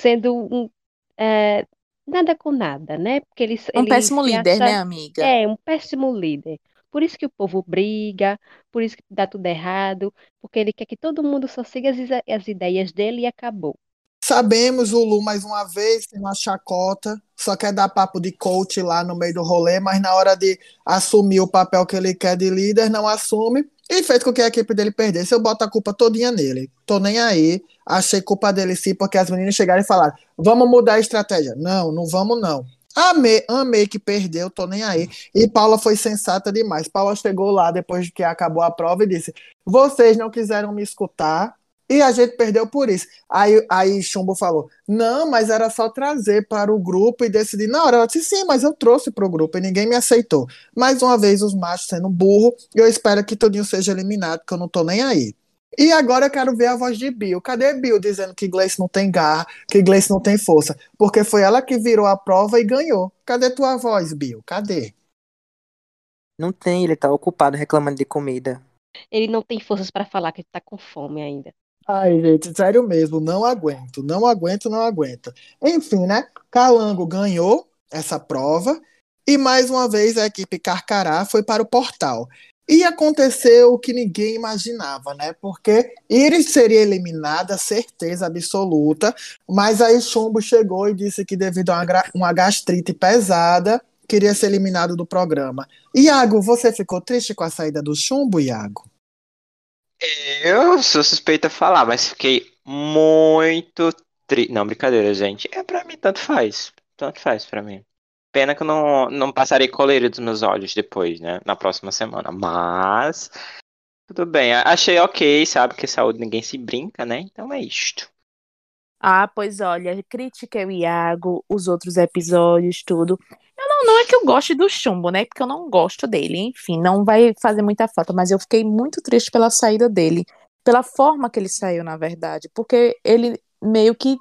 Speaker 5: sendo um é, nada com nada, né? Porque ele,
Speaker 4: Um
Speaker 5: ele
Speaker 4: péssimo
Speaker 5: se
Speaker 4: líder,
Speaker 5: acha-
Speaker 4: né, amiga?
Speaker 5: É, um péssimo líder. Por isso que o povo briga, por isso que dá tudo errado, porque ele quer que todo mundo só siga as, as ideias dele e acabou.
Speaker 1: Sabemos o Lu mais uma vez tem uma chacota, só quer dar papo de coach lá no meio do rolê, mas na hora de assumir o papel que ele quer de líder, não assume e fez com que a equipe dele perdesse. Eu boto a culpa todinha nele. Tô nem aí. Achei culpa dele sim, porque as meninas chegaram e falaram: vamos mudar a estratégia. Não, não vamos não. Amei, amei que perdeu, tô nem aí. E Paula foi sensata demais. Paula chegou lá depois de que acabou a prova e disse: Vocês não quiseram me escutar e a gente perdeu por isso. Aí, aí Chumbo falou: Não, mas era só trazer para o grupo e decidir. Na hora ela disse: Sim, mas eu trouxe para o grupo e ninguém me aceitou. Mais uma vez, os machos sendo burro. E eu espero que Todinho seja eliminado, que eu não tô nem aí. E agora eu quero ver a voz de Bill. Cadê Bill dizendo que Gleice não tem garra, que Gleice não tem força? Porque foi ela que virou a prova e ganhou. Cadê tua voz, Bill? Cadê?
Speaker 3: Não tem, ele tá ocupado reclamando de comida.
Speaker 5: Ele não tem forças para falar que ele tá com fome ainda.
Speaker 1: Ai, gente, sério mesmo, não aguento, não aguento, não aguento. Enfim, né? Calango ganhou essa prova e mais uma vez a equipe Carcará foi para o portal. E aconteceu o que ninguém imaginava, né? Porque Iris seria eliminada, certeza absoluta, mas aí Chumbo chegou e disse que devido a uma, gastrite pesada, queria ser eliminado do programa. Iago, você ficou triste com a saída do Chumbo, Iago?
Speaker 2: Eu sou suspeita a falar, mas fiquei muito triste. Não, brincadeira, gente. É pra mim, tanto faz. Tanto faz pra mim. Pena que eu não, não passarei coleira dos meus olhos depois, né? Na próxima semana. Mas. Tudo bem. Achei ok, sabe? Que saúde ninguém se brinca, né? Então é isto.
Speaker 4: Ah, pois olha, critiquei o Iago, os outros episódios, tudo. Eu não, não é que eu goste do Chumbo, né? Porque eu não gosto dele. Enfim, não vai fazer muita falta, mas eu fiquei muito triste pela saída dele. Pela forma que ele saiu, na verdade. Porque ele meio que.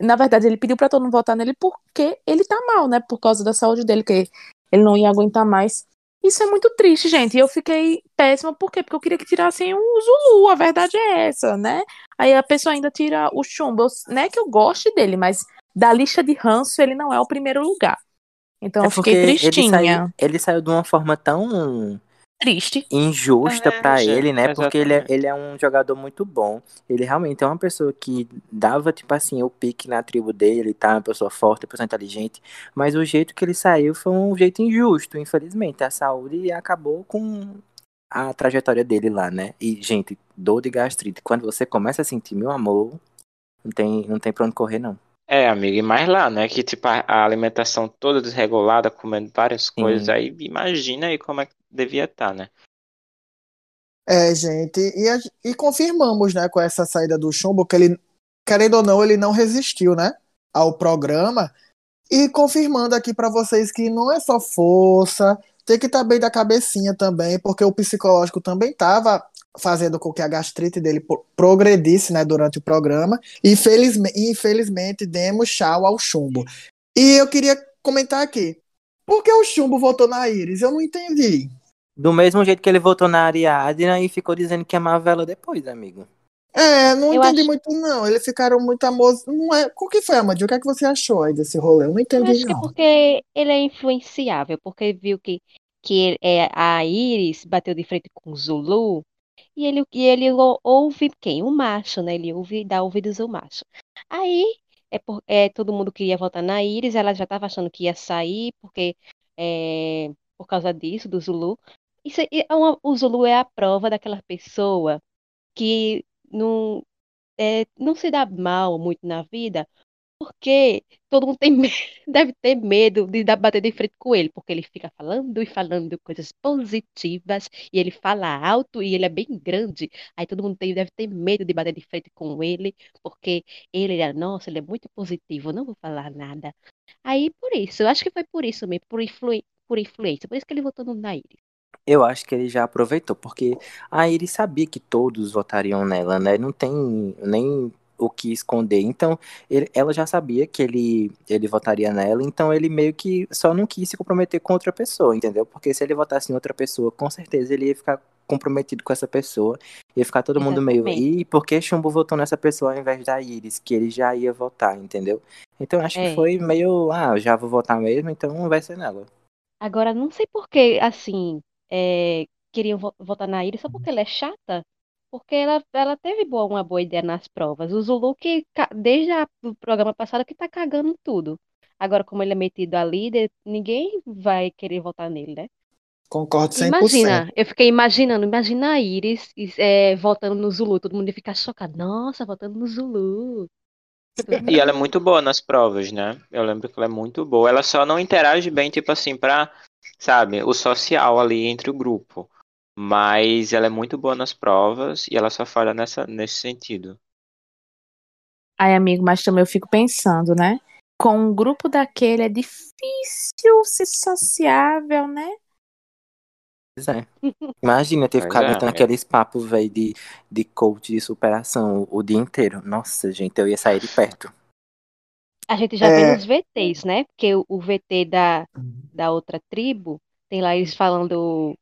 Speaker 4: Na verdade, ele pediu pra todo mundo votar nele porque ele tá mal, né? Por causa da saúde dele, que ele não ia aguentar mais. Isso é muito triste, gente. E eu fiquei péssima, por quê? Porque eu queria que tirassem o Zulu, a verdade é essa, né? Aí a pessoa ainda tira o chumbo. Eu- Não é que eu goste dele, mas da lista de ranço ele não é o primeiro lugar. Então eu fiquei
Speaker 3: ele
Speaker 4: tristinha.
Speaker 3: saiu, ele saiu de uma forma tão
Speaker 4: Triste.
Speaker 3: injusta
Speaker 2: É,
Speaker 3: pra
Speaker 2: gente,
Speaker 3: ele, né? Porque ele é,
Speaker 2: exatamente.
Speaker 3: ele é um jogador muito bom. Ele realmente é uma pessoa que dava, tipo assim, o pique na tribo dele, tá? Uma pessoa forte, uma pessoa inteligente. Mas o jeito que ele saiu foi um jeito injusto, infelizmente. A saúde acabou com a trajetória dele lá, né? E, gente, dor de gastrite. Quando você começa a sentir, meu amor, não tem, não tem pra onde correr, não.
Speaker 2: É, amigo, e mais lá, né? Que tipo, a, a alimentação toda desregulada, comendo várias coisas, aí imagina aí como é que devia estar, né?
Speaker 1: É, gente, e, a- e confirmamos, né, com essa saída do Chumbo, que ele, querendo ou não, ele não resistiu, né, ao programa. E confirmando aqui pra vocês que não é só força, tem que estar bem da cabecinha também, porque o psicológico também tava fazendo com que a gastrite dele pro- progredisse, né, durante o programa. E felizme- infelizmente demos tchau ao Chumbo. E eu queria comentar aqui, por que o Chumbo votou na Iris? Eu não entendi.
Speaker 3: Do mesmo jeito que ele votou na Ariadna e ficou dizendo que amava ela depois, amigo.
Speaker 1: É, não
Speaker 5: Eu
Speaker 1: entendi
Speaker 5: acho-
Speaker 1: muito, não. Eles ficaram muito amorosos. Não é... O que foi, Amandinha? O que é que você achou aí desse rolê? Eu não
Speaker 5: Eu
Speaker 1: entendi,
Speaker 5: acho que é
Speaker 1: não.
Speaker 5: porque ele é influenciável, porque viu que, que é, a Iris bateu de frente com o Zulu, e ele, e ele ou- ouve quem? O macho, né? Ele ouve, dá ouvidos ao macho. Aí, é, por, é todo mundo queria votar na Iris, ela já estava achando que ia sair, porque é, por causa disso, do Zulu. Isso, é- é uma- o Zulu é a prova daquela pessoa que não, é, não se dá mal muito na vida, porque todo mundo tem deve ter medo de bater de frente com ele, porque ele fica falando e falando coisas positivas, e ele fala alto e ele é bem grande. Aí todo mundo tem, deve ter medo de bater de frente com ele, porque ele é, nossa, ele é muito positivo, não vou falar nada. Aí por isso, eu acho que foi por isso mesmo, por, influi, por influência, por isso que ele votou no Nair.
Speaker 3: Eu acho que ele já aproveitou, porque a Iris sabia que todos votariam nela, né? Não tem nem o que esconder. Então, ele- ela já sabia que ele, ele votaria nela, então ele meio que só não quis se comprometer com outra pessoa, entendeu? Porque se ele votasse em outra pessoa, com certeza ele ia ficar comprometido com essa pessoa, ia ficar todo mundo meio,
Speaker 5: Exatamente.
Speaker 3: e por que Chumbo votou nessa pessoa ao invés da Iris, que ele já ia votar, entendeu? Então, acho
Speaker 5: É.
Speaker 3: que foi meio, ah, já vou votar mesmo, então vai ser nela.
Speaker 5: Agora, não sei por que, assim, é, queriam vo- votar na Iris só porque ela é chata. Porque ela, ela teve boa, uma boa ideia nas provas. O Zulu que, desde o programa passado, que tá cagando tudo. Agora, como ele é metido a líder, ninguém vai querer votar nele, né?
Speaker 1: Concordo 100%.
Speaker 5: Imagina, eu fiquei imaginando, imagina a Iris é, votando no Zulu, todo mundo ia ficar chocado. Nossa, votando no Zulu.
Speaker 2: E ela é muito boa nas provas, né? Eu lembro que ela é muito boa. Ela só não interage bem, tipo assim, pra, sabe, o social ali entre o grupo. Mas ela é muito boa nas provas e ela só falha nessa, nesse sentido.
Speaker 4: Ai, amigo, mas também eu fico pensando, né? Com um grupo daquele é difícil ser sociável, né?
Speaker 3: Pois é. Imagina ter
Speaker 2: Pois
Speaker 3: ficado
Speaker 2: é.
Speaker 3: aqueles papos, velho, de, de coach de superação o, o dia inteiro. Nossa, gente, eu ia sair de perto.
Speaker 5: A gente já
Speaker 1: É.
Speaker 5: vê nos VTs, né? Porque o, o VT da, da outra tribo, tem lá eles falando,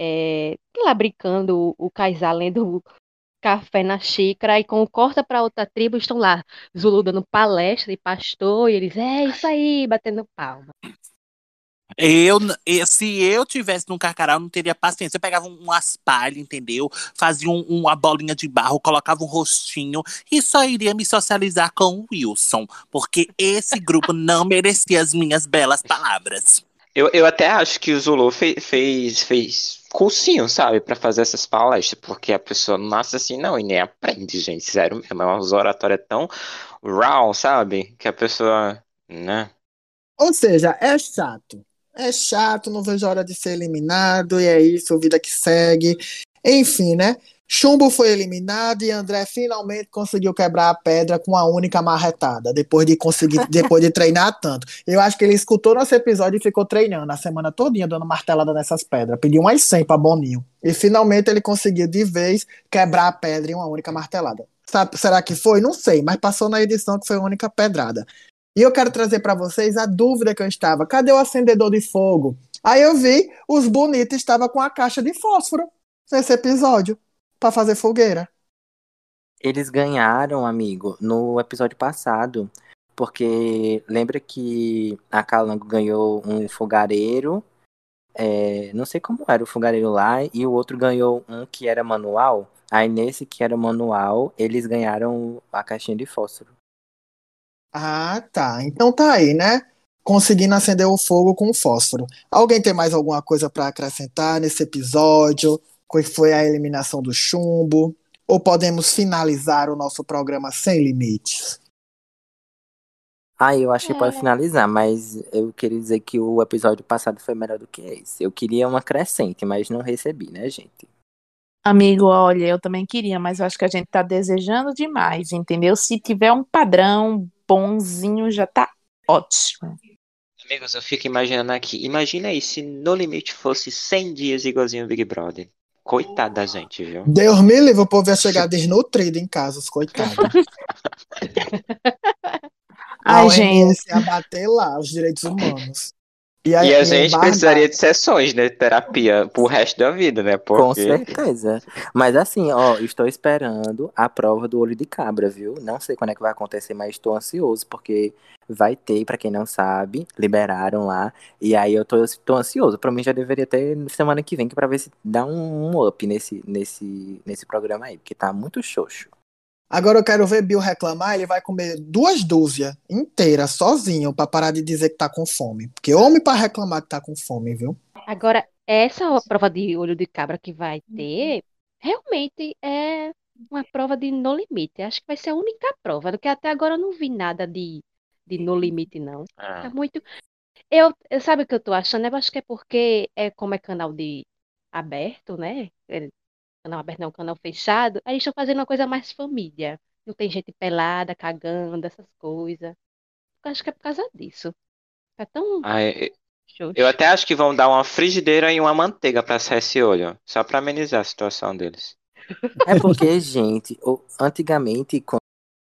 Speaker 5: é, lá brincando, o, o Kaysar lendo café na xícara, e quando corta pra outra tribo, estão lá, Zulu dando palestra e pastor, e eles, é isso aí, batendo palma.
Speaker 6: Eu, se eu tivesse num carcará, eu não teria paciência. Eu pegava um, umas palhas, entendeu? Fazia um- uma bolinha de barro, colocava um rostinho e só iria me socializar com o Wilson. Porque esse grupo não merecia as minhas belas palavras.
Speaker 2: Eu, eu até acho que o Zulu fe- fez, fez cursinho, sabe, pra fazer essas palestras, porque a pessoa não nasce assim, não, e nem aprende, gente, sério mesmo. É umas oratórias tão raw, sabe, que a pessoa, né?
Speaker 1: Ou seja, é chato. É chato, não vejo a hora de ser eliminado, e é isso, vida que segue. Enfim, né? Chumbo foi eliminado e André finalmente conseguiu quebrar a pedra com a única marretada, depois de conseguir, depois de treinar tanto. Eu acho que ele escutou nosso episódio e ficou treinando a semana todinha, dando martelada nessas pedras. Pediu umas 100 pra Boninho. E finalmente ele conseguiu de vez quebrar a pedra em uma única martelada. Sabe, será que foi? Não sei, mas passou na edição que foi a única pedrada. E eu quero trazer para vocês a dúvida que eu estava. Cadê o acendedor de fogo? Aí eu vi, os bonitos estavam com a caixa de fósforo nesse episódio para fazer fogueira.
Speaker 3: Eles ganharam, amigo, no episódio passado. Porque lembra que a Calango ganhou um fogareiro. é, não sei como era o fogareiro lá. E o outro ganhou um que era manual. Aí nesse que era manual, eles ganharam a caixinha de fósforo.
Speaker 1: Ah, tá. Então tá aí, né? Conseguindo acender o fogo com fósforo. Alguém tem mais alguma coisa para acrescentar nesse episódio? Que foi a eliminação do chumbo? Ou podemos finalizar o nosso programa sem limites?
Speaker 3: Ah, eu acho que pode
Speaker 5: É.
Speaker 3: finalizar, mas eu queria dizer que o episódio passado foi melhor do que esse. Eu queria uma crescente, mas não recebi, né, gente?
Speaker 4: Amigo, olha, eu também queria, mas eu acho que a gente tá desejando demais, entendeu? Se tiver um padrão bonzinho, já tá ótimo.
Speaker 2: Amigos, eu fico imaginando aqui, imagina aí se No Limite fosse 100 dias igualzinho o Big Brother. Coitado da gente, viu?
Speaker 1: Deus me livre, o povo ia chegar desnutrido em casa, os coitados.
Speaker 4: Ai, gente.
Speaker 1: ia bater lá, os direitos humanos.
Speaker 2: E a gente
Speaker 1: embargar.
Speaker 2: precisaria de sessões, né? Terapia pro resto da vida, né?
Speaker 3: Com
Speaker 2: Porque
Speaker 3: certeza. Mas assim, ó, estou esperando a prova do olho de cabra, viu? Não sei quando é que vai acontecer, mas estou ansioso, porque vai ter, pra quem não sabe, liberaram lá. E aí eu tô, tô ansioso. Pra mim já deveria ter semana que vem, que pra ver se dá um, um up nesse, nesse, nesse programa aí, porque tá muito xoxo.
Speaker 1: Agora eu quero ver Bill reclamar, ele vai comer duas dúzias inteiras, sozinho, pra parar de dizer que tá com fome. Porque homem pra reclamar que tá com fome, viu?
Speaker 5: Agora, essa prova de olho de cabra que vai ter, realmente é uma prova de no limite. Acho que vai ser a única prova, porque até agora eu não vi nada de, de no limite, não.
Speaker 2: Ah,
Speaker 5: Tá muito. Eu, eu- sabe o que eu tô achando? Eu acho que é porque é como é canal de aberto, né? É, Canal aberto não, canal fechado. Aí eles estão fazendo uma coisa mais família. Não tem gente pelada, cagando, essas coisas. Eu acho que é por causa disso. Tá tão
Speaker 2: ai,
Speaker 5: xoxo.
Speaker 2: eu até acho que vão dar uma frigideira e uma manteiga pra sair esse olho, só pra amenizar a situação deles.
Speaker 3: É porque, gente, o- antigamente,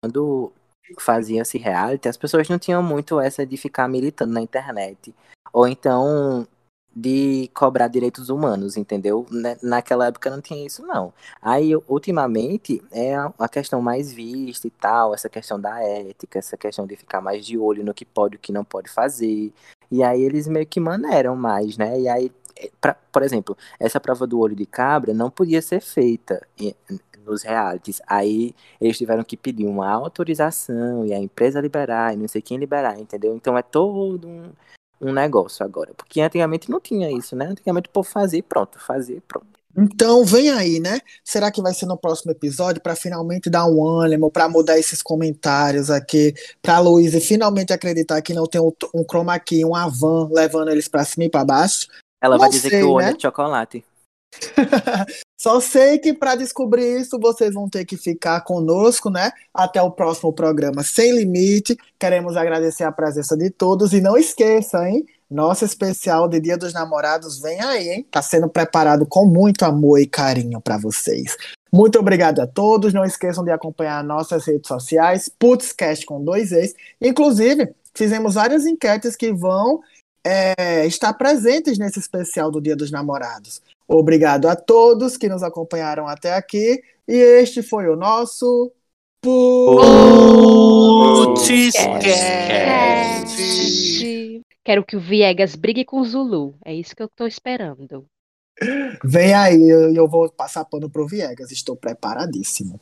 Speaker 3: quando fazia esse reality, as pessoas não tinham muito essa de ficar militando na internet. Ou então de cobrar direitos humanos, entendeu? Na- Naquela época não tinha isso, não. Aí, ultimamente, é a questão mais vista e tal, essa questão da ética, essa questão de ficar mais de olho no que pode e o que não pode fazer. E aí eles meio que maneiram mais, né? E aí é, pra, por exemplo, essa prova do olho de cabra não podia ser feita nos realities. Aí eles tiveram que pedir uma autorização e a empresa liberar e não sei quem liberar, entendeu? Então é todo um, um negócio agora. Porque antigamente não tinha isso, né? Antigamente o povo fazia e pronto, fazia e pronto.
Speaker 1: Então vem aí, né? Será que vai ser no próximo episódio para finalmente dar um ânimo, para mudar esses comentários aqui, para Luísa finalmente acreditar que não tem um, um chroma key, um Avan levando eles para cima e para baixo?
Speaker 3: Ela vai
Speaker 1: Não
Speaker 3: dizer
Speaker 1: sei,
Speaker 3: que o olho
Speaker 1: né?
Speaker 3: é de chocolate.
Speaker 1: Só sei que para descobrir isso vocês vão ter que ficar conosco, né? Até o próximo programa Sem Limite. Queremos agradecer a presença de todos e não esqueça, hein? Nosso especial de Dia dos Namorados vem aí, hein? Tá sendo preparado com muito amor e carinho para vocês. Muito obrigado a todos. Não esqueçam de acompanhar nossas redes sociais, Putzcast com dois ex. Inclusive, fizemos várias enquetes que vão é, estar presentes nesse especial do Dia dos Namorados. Obrigado a todos que nos acompanharam até aqui. E este foi o nosso.
Speaker 6: Putiscast.
Speaker 5: Quero que o Viegas brigue com o Zulu. É isso que eu tô esperando.
Speaker 1: Vem aí, eu, eu vou passar pano pro Viegas. Estou preparadíssimo.